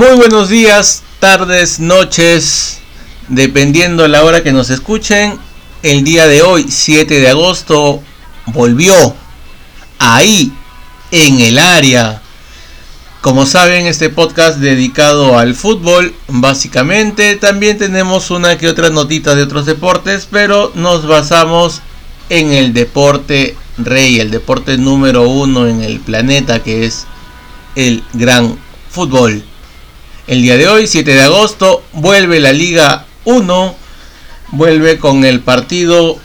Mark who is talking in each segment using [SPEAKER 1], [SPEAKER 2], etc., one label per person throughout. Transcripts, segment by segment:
[SPEAKER 1] Muy buenos días, tardes, noches, dependiendo la hora que nos escuchen. El día de hoy, 7 de agosto, volvió ahí, en el área. Como saben, este podcast dedicado al fútbol, básicamente. También tenemos una que otra notita de otros deportes, pero nos basamos en el deporte rey, el deporte número uno en el planeta, que es el gran fútbol. El día de hoy, 7 de agosto, vuelve la Liga 1, vuelve con el partido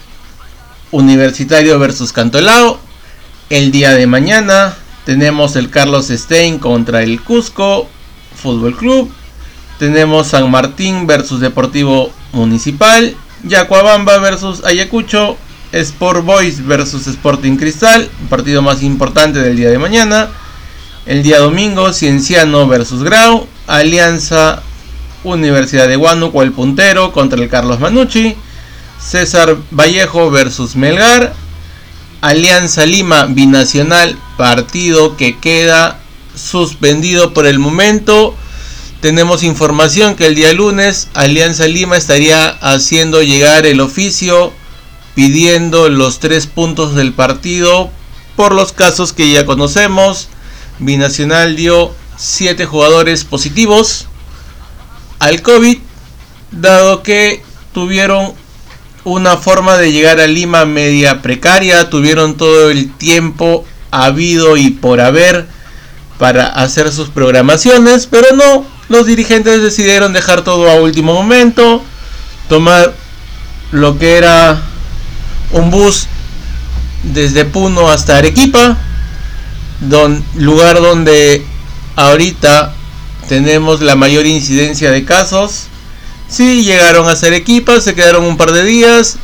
[SPEAKER 1] Universitario versus Cantolao. El día de mañana tenemos el Carlos Stein contra el Cusco Fútbol Club. Tenemos San Martín versus Deportivo Municipal. Yacuabamba versus Ayacucho. Sport Boys versus Sporting Cristal. Partido más importante del día de mañana. El día domingo, Cienciano versus Grau. Alianza Universidad de Huánuco, el puntero contra el Carlos Manucci. César Vallejo versus Melgar. Alianza Lima Binacional, partido que queda suspendido por el momento. Tenemos información que el día lunes Alianza Lima estaría haciendo llegar el oficio pidiendo los tres puntos del partido por los casos que ya conocemos. Binacional dio siete jugadores positivos al COVID, dado que tuvieron una forma de llegar a Lima media precaria, tuvieron todo el tiempo habido y por haber para hacer sus programaciones, pero no, los dirigentes decidieron dejar todo a último momento, tomar lo que era un bus desde Puno hasta Arequipa, don, lugar donde ahorita tenemos la mayor incidencia de casos. Sí, llegaron a hacer equipas, se quedaron un par de días,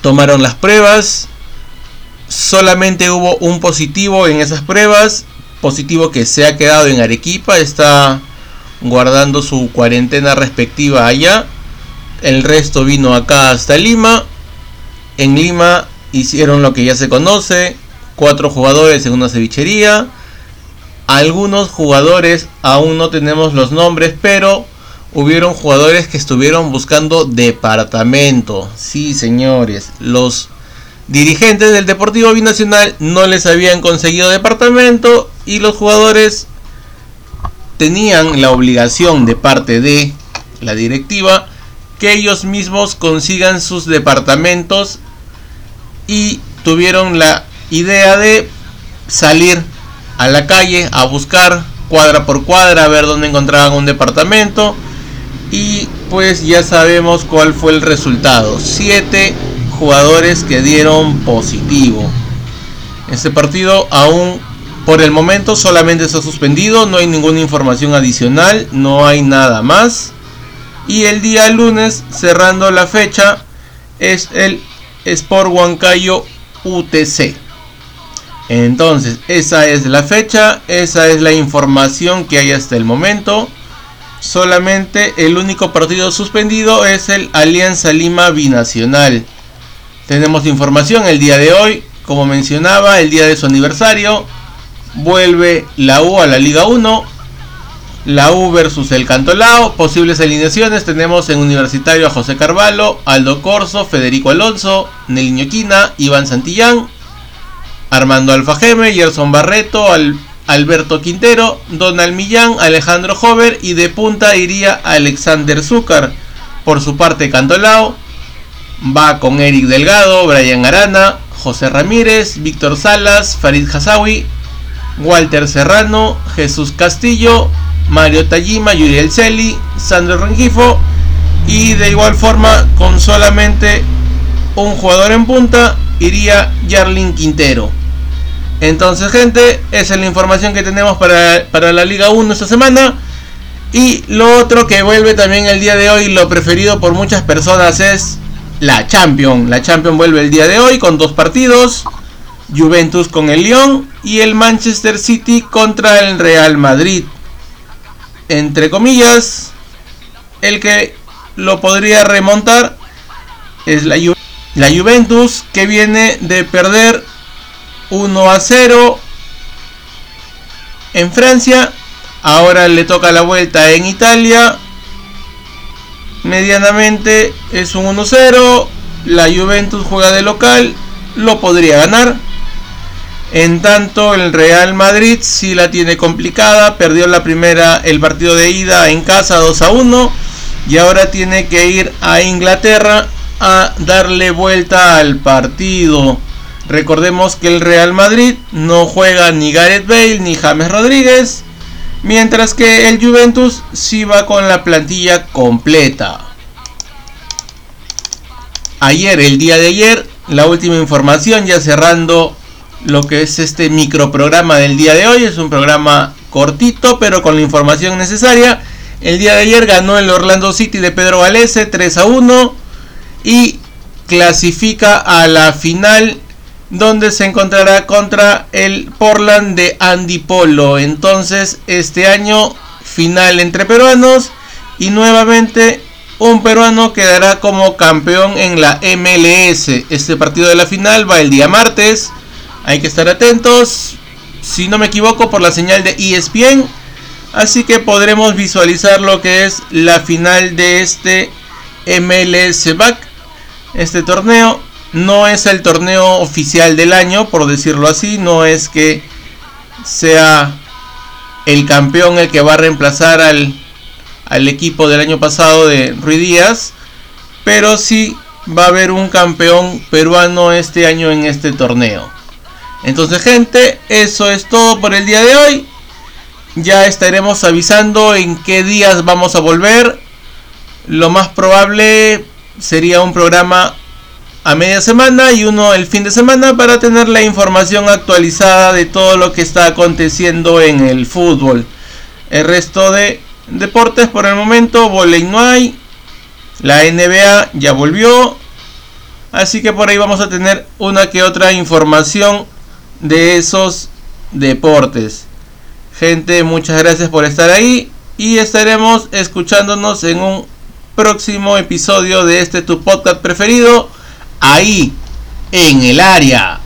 [SPEAKER 1] tomaron las pruebas, solamente hubo un positivo en esas pruebas, positivo que se ha quedado en Arequipa, está guardando su cuarentena respectiva allá, el resto vino acá hasta Lima, en Lima hicieron lo que ya se conoce, cuatro jugadores en una cevichería, algunos jugadores aún no tenemos los nombres, pero hubieron jugadores que estuvieron buscando departamento. Sí, señores, los dirigentes del Deportivo Binacional no les habían conseguido departamento y los jugadores tenían la obligación de parte de la directiva que ellos mismos consigan sus departamentos y tuvieron la idea de salir a la calle a buscar cuadra por cuadra a ver dónde encontraban un departamento y pues ya sabemos cuál fue el resultado. Siete jugadores que dieron positivo. Este partido aún por el momento solamente está suspendido, no hay ninguna información adicional, no hay nada más. Y el día lunes, cerrando la fecha, es el Sport Huancayo UTC. Entonces, esa es la fecha, esa es la información que hay hasta el momento. Solamente el único partido suspendido es el Alianza Lima Binacional. Tenemos información el día de hoy, como mencionaba, el día de su aniversario. Vuelve la U a la Liga 1. La U versus el Cantolao. Posibles alineaciones tenemos en Universitario a José Carvalho, Aldo Corso, Federico Alonso, Neliño Quina, Iván Santillán, Armando Alfajeme, Gerson Barreto, Alberto Quintero, Donald Millán, Alejandro Hover y de punta iría Alexander Zúcar. Por su parte, Cantolao va con Eric Delgado, Brian Arana, José Ramírez, Víctor Salas, Farid Hasawi, Walter Serrano, Jesús Castillo, Mario Tajima, Yuriel Celi, Sandro Rengifo y de igual forma con solamente un jugador en punta iría Yarlin Quintero. Entonces, gente, esa es la información que tenemos para, la Liga 1 esta semana. Y lo otro que vuelve también el día de hoy, lo preferido por muchas personas es la Champions. La Champions vuelve el día de hoy con dos partidos. Juventus con el Lyon y el Manchester City contra el Real Madrid. Entre comillas, el que lo podría remontar es la, la Juventus que viene de perder 1 a 0 en Francia Ahora le toca la vuelta en Italia. Medianamente es un 1-0. La Juventus juega de local. Lo podría ganar. En tanto, el Real Madrid sí la tiene complicada. Perdió la primera, el partido de ida en casa 2 a 1. Y ahora tiene que ir a Inglaterra a darle vuelta al partido. Recordemos que el Real Madrid no juega ni Gareth Bale ni James Rodríguez. Mientras que el Juventus sí va con la plantilla completa. Ayer, el día de ayer, la última información ya cerrando lo que es este microprograma del día de hoy. Es un programa cortito, pero con la información necesaria. El día de ayer ganó el Orlando City de Pedro Valese 3 a 1 y clasifica a la final donde se encontrará contra el Portland de Andy Polo. Entonces, este año final entre peruanos y nuevamente un peruano quedará como campeón en la MLS. Este partido de la final va el día martes hay que estar atentos, si no me equivoco, por la señal de ESPN. Así que podremos visualizar lo que es la final de este MLS Back. Este torneo no es el torneo oficial del año, por decirlo así. No es que sea el campeón el que va a reemplazar al, al equipo del año pasado de Rui Díaz. Pero sí va a haber un campeón peruano este año en este torneo. Entonces gente, eso es todo por el día de hoy. Ya estaremos avisando en qué días vamos a volver. Lo más probable sería un programa a media semana y uno el fin de semana para tener la información actualizada de todo lo que está aconteciendo en el fútbol. El resto de deportes por el momento, volei no hay. La NBA ya volvió. Así que por ahí vamos a tener una que otra información de esos deportes. Gente, muchas gracias por estar ahí y estaremos escuchándonos en un próximo episodio de este tu podcast preferido, ahí, en el área.